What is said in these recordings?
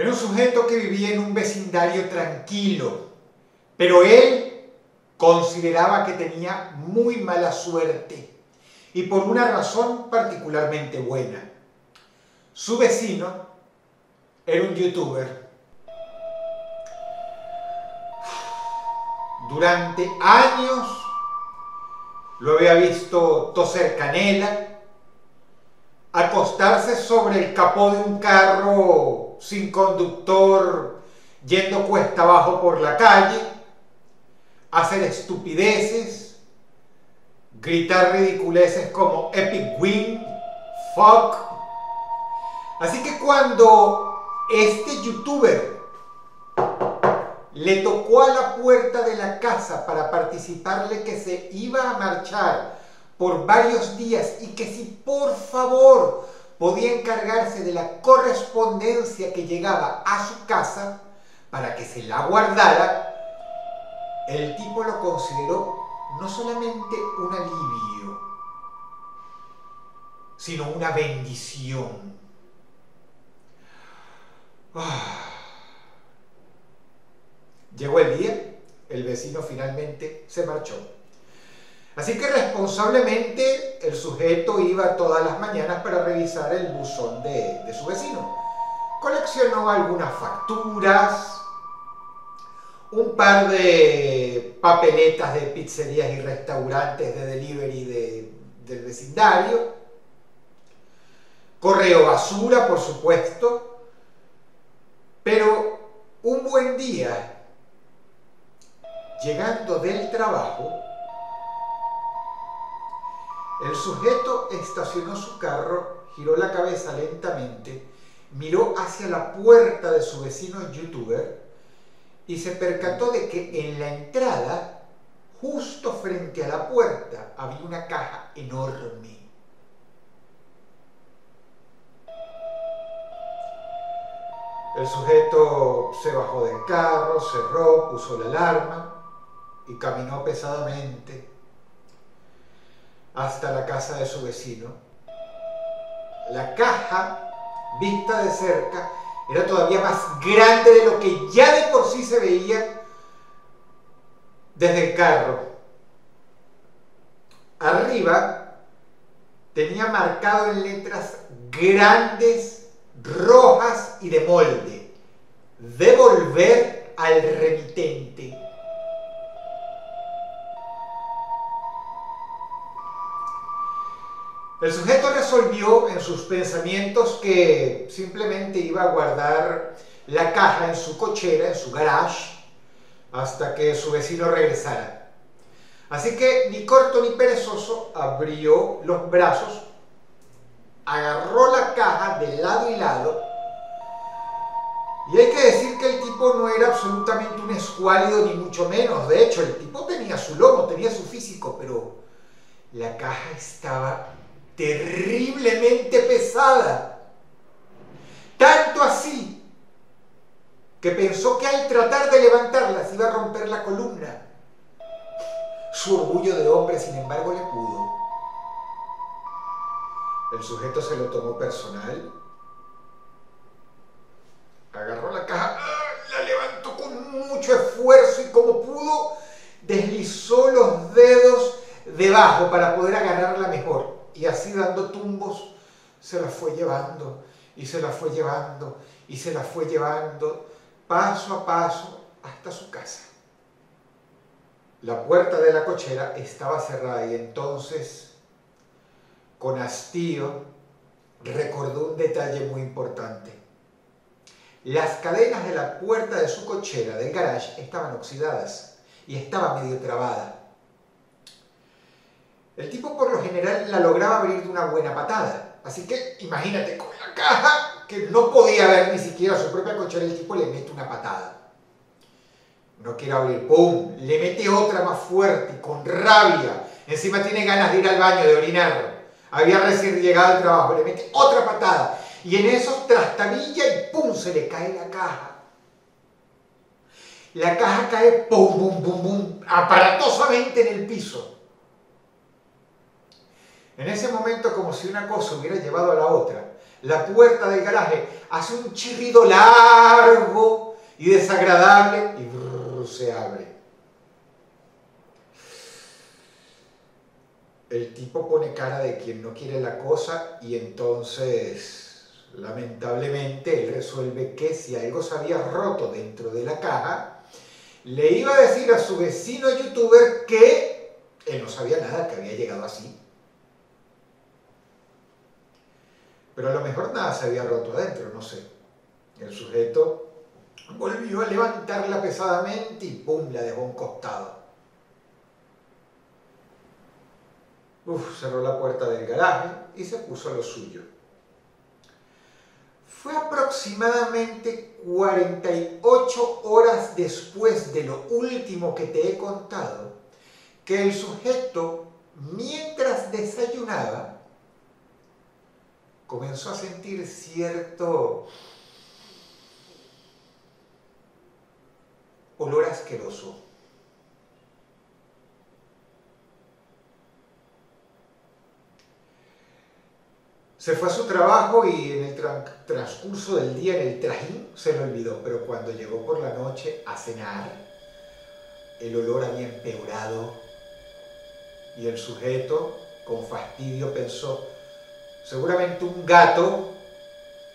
Era un sujeto que vivía en un vecindario tranquilo, pero él consideraba que tenía muy mala suerte y por una razón particularmente buena. Su vecino era un youtuber. Durante años lo había visto toser canela, acostarse sobre el capó de un carro sin conductor yendo cuesta abajo por la calle, hacer estupideces, gritar ridiculeces como epic win, fuck. Así que cuando este youtuber le tocó a la puerta de la casa para participarle que se iba a marchar por varios días y que si por favor podía encargarse de la correspondencia que llegaba a su casa para que se la guardara, el tipo lo consideró no solamente un alivio, sino una bendición. Ah. Llegó el día, el vecino finalmente se marchó. Así que responsablemente el sujeto iba todas las mañanas para revisar el buzón de, su vecino. Coleccionó algunas facturas, un par de papeletas de pizzerías y restaurantes de delivery del vecindario, correo basura, por supuesto, pero un buen día Llegando del trabajo, el sujeto estacionó su carro, giró la cabeza lentamente, miró hacia la puerta de su vecino youtuber y se percató de que en la entrada, justo frente a la puerta, había una caja enorme. El sujeto se bajó del carro, cerró, puso la alarma y caminó pesadamente hasta la casa de su vecino. La caja, vista de cerca, era todavía más grande de lo que ya de por sí se veía desde el carro. Arriba tenía marcado en letras grandes, rojas y de molde, devolver al remitente. El sujeto resolvió en sus pensamientos que simplemente iba a guardar la caja en su cochera, en su garage, hasta que su vecino regresara. Así que ni corto ni perezoso abrió los brazos, agarró la caja de lado y lado, y hay que decir que el tipo no era absolutamente un escuálido ni mucho menos, de hecho el tipo tenía su lomo, tenía su físico, pero la caja estaba terriblemente pesada. Tanto así que pensó que al tratar de levantarla se iba a romper la columna. Su orgullo de hombre, sin embargo, le pudo. El sujeto se lo tomó personal, agarró la caja, la levantó con mucho esfuerzo y como pudo, deslizó los dedos debajo para poder agarrarla mejor y así dando tumbos se la fue llevando y se la fue llevando y se la fue llevando paso a paso hasta su casa. La puerta de la cochera estaba cerrada y entonces, con hastío, recordó un detalle muy importante. Las cadenas de la puerta de su cochera del garage estaban oxidadas y estaba medio trabada. El tipo por lo general la lograba abrir de una buena patada. Así que imagínate, con la caja que no podía ver ni siquiera su propia cochera, el tipo le mete una patada. No quiere abrir, ¡pum! Le mete otra más fuerte, con rabia. Encima tiene ganas de ir al baño, de orinar. Había recién llegado al trabajo, le mete otra patada. Y en eso trastabilla y ¡pum! se le cae la caja. La caja cae ¡pum, pum, pum, pum! aparatosamente en el piso. En ese momento, como si una cosa hubiera llevado a la otra, la puerta del garaje hace un chirrido largo y desagradable y se abre. El tipo pone cara de quien no quiere la cosa y entonces, lamentablemente, él resuelve que si algo se había roto dentro de la caja, le iba a decir a su vecino youtuber que él no sabía nada, que había llegado así. Pero a lo mejor nada se había roto adentro, no sé. El sujeto volvió a levantarla pesadamente y ¡pum! la dejó un costado. Uf, cerró la puerta del garaje y se puso a lo suyo. Fue aproximadamente 48 horas después de lo último que te he contado que el sujeto, mientras desayunaba, comenzó a sentir cierto olor asqueroso. Se fue a su trabajo y en el transcurso del día en el trajín se lo olvidó, pero cuando llegó por la noche a cenar, el olor había empeorado y el sujeto, con fastidio, pensó, seguramente un gato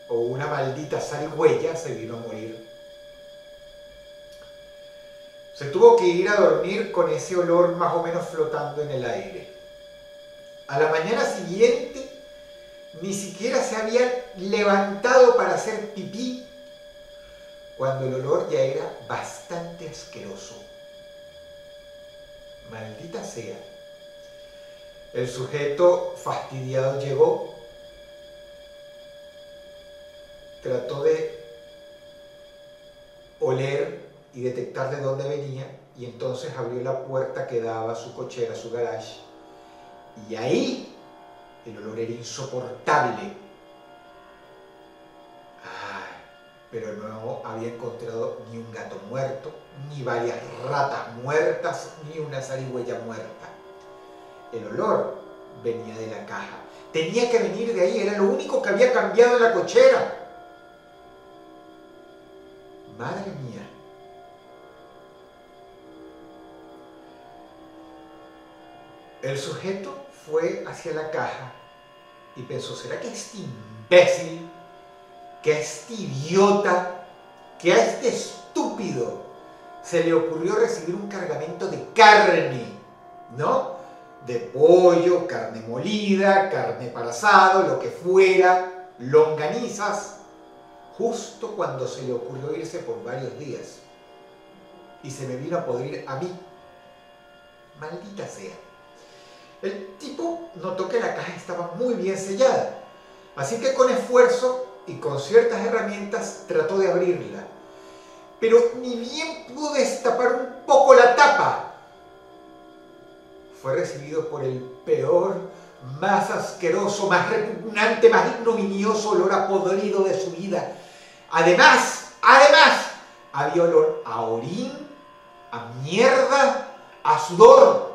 o una maldita zarigüeya se vino a morir. Se tuvo que ir a dormir con ese olor más o menos flotando en el aire. A la mañana siguiente ni siquiera se había levantado para hacer pipí cuando el olor ya era bastante asqueroso. Maldita sea. El sujeto fastidiado llegó, trató de oler y detectar de dónde venía y entonces abrió la puerta que daba a su cochera, a su garage. Y ahí el olor era insoportable. pero no había encontrado ni un gato muerto, ni varias ratas muertas, ni una zarigüeya muerta. El olor venía de la caja. Tenía que venir de ahí, era lo único que había cambiado en la cochera. Madre mía. El sujeto fue hacia la caja y pensó, ¿será que este imbécil, que este idiota, que a este estúpido se le ocurrió recibir un cargamento de carne, ¿no? De pollo, carne molida, carne para asado, lo que fuera, longanizas, justo cuando se le ocurrió irse por varios días. Y se me vino a podrir a mí. Maldita sea. El tipo notó que la caja estaba muy bien sellada, así que con esfuerzo y con ciertas herramientas trató de abrirla. Pero ni bien pudo destapar un poco la tapa. Fue recibido por el peor, más asqueroso, más repugnante, más ignominioso olor a podrido de su vida. Además, además, había olor a orín, a mierda, a sudor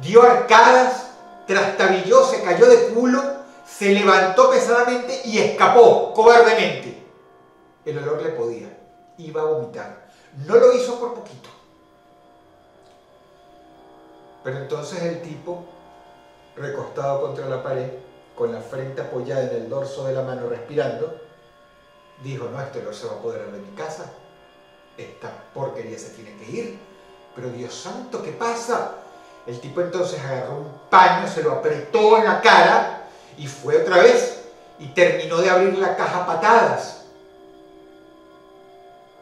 dio arcadas, trastabilló, se cayó de culo, se levantó pesadamente y escapó cobardemente. El olor le podía, iba a vomitar. No lo hizo por poquito. Pero entonces el tipo, recostado contra la pared, con la frente apoyada en el dorso de la mano respirando, dijo, no, este olor se va a apoderar de mi casa, esta porquería se tiene que ir, pero Dios santo, ¿qué pasa? El tipo entonces agarró un paño, se lo apretó en la cara y fue otra vez y terminó de abrir la caja patadas.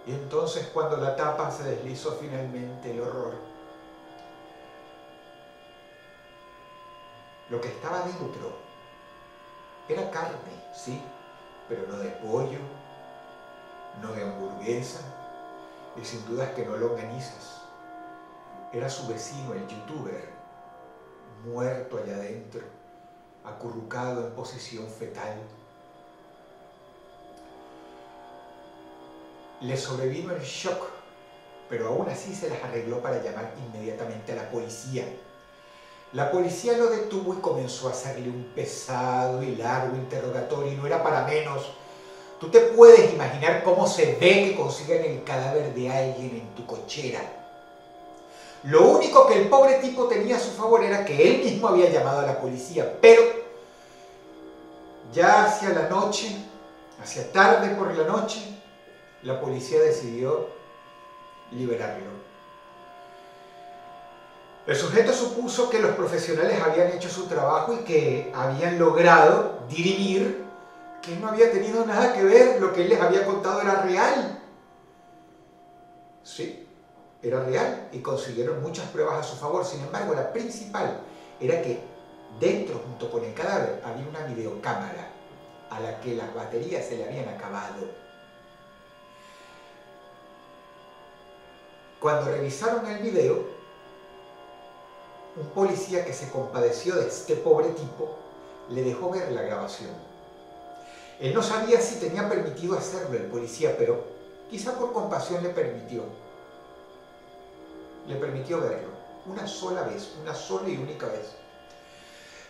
Y entonces cuando la tapa se deslizó finalmente el horror. Lo que estaba dentro era carne, sí, pero no de pollo, no de hamburguesa, y sin dudas que no longanizas era su vecino, el youtuber, muerto allá adentro, acurrucado en posición fetal. Le sobrevino el shock, pero aún así se las arregló para llamar inmediatamente a la policía. La policía lo detuvo y comenzó a hacerle un pesado y largo interrogatorio y no era para menos. Tú te puedes imaginar cómo se ve que consiguen el cadáver de alguien en tu cochera. Lo único que el pobre tipo tenía a su favor era que él mismo había llamado a la policía, pero ya hacia la noche, hacia tarde por la noche, la policía decidió liberarlo. El sujeto supuso que los profesionales habían hecho su trabajo y que habían logrado dirimir que no había tenido nada que ver, lo que él les había contado era real. Sí, era real y consiguieron muchas pruebas a su favor. Sin embargo, la principal era que dentro, junto con el cadáver, había una videocámara a la que las baterías se le habían acabado. Cuando revisaron el video, un policía que se compadeció de este pobre tipo le dejó ver la grabación. Él no sabía si tenía permitido hacerlo el policía, pero quizá por compasión le permitió. Le permitió verlo, una sola vez, una sola y única vez.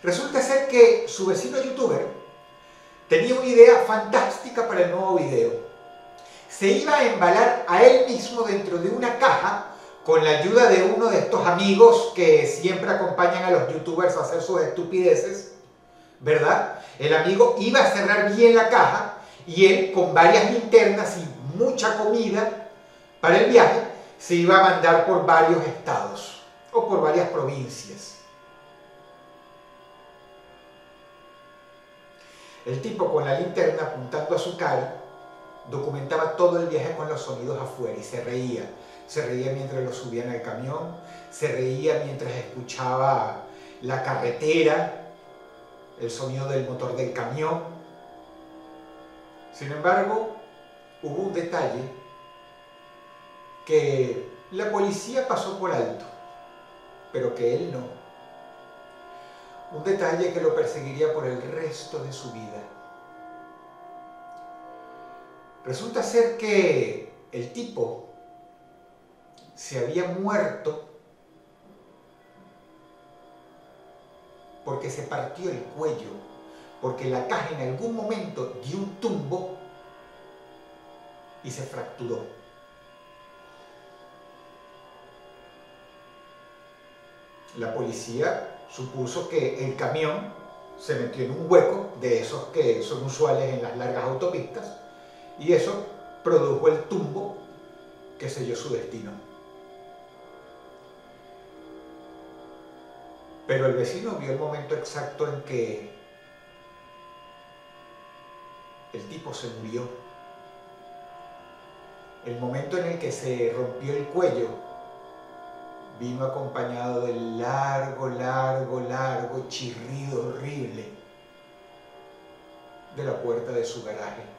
Resulta ser que su vecino youtuber tenía una idea fantástica para el nuevo video. Se iba a embalar a él mismo dentro de una caja con la ayuda de uno de estos amigos que siempre acompañan a los youtubers a hacer sus estupideces, ¿verdad? El amigo iba a cerrar bien la caja y él con varias linternas y mucha comida para el viaje se iba a mandar por varios estados o por varias provincias. El tipo con la linterna apuntando a su cara documentaba todo el viaje con los sonidos afuera y se reía se reía mientras lo subían al camión, se reía mientras escuchaba la carretera, el sonido del motor del camión. Sin embargo, hubo un detalle que la policía pasó por alto, pero que él no. Un detalle que lo perseguiría por el resto de su vida. Resulta ser que el tipo se había muerto porque se partió el cuello, porque la caja en algún momento dio un tumbo y se fracturó. La policía supuso que el camión se metió en un hueco de esos que son usuales en las largas autopistas y eso produjo el tumbo que selló su destino. Pero el vecino vio el momento exacto en que el tipo se murió. El momento en el que se rompió el cuello vino acompañado del largo, largo, largo chirrido horrible de la puerta de su garaje.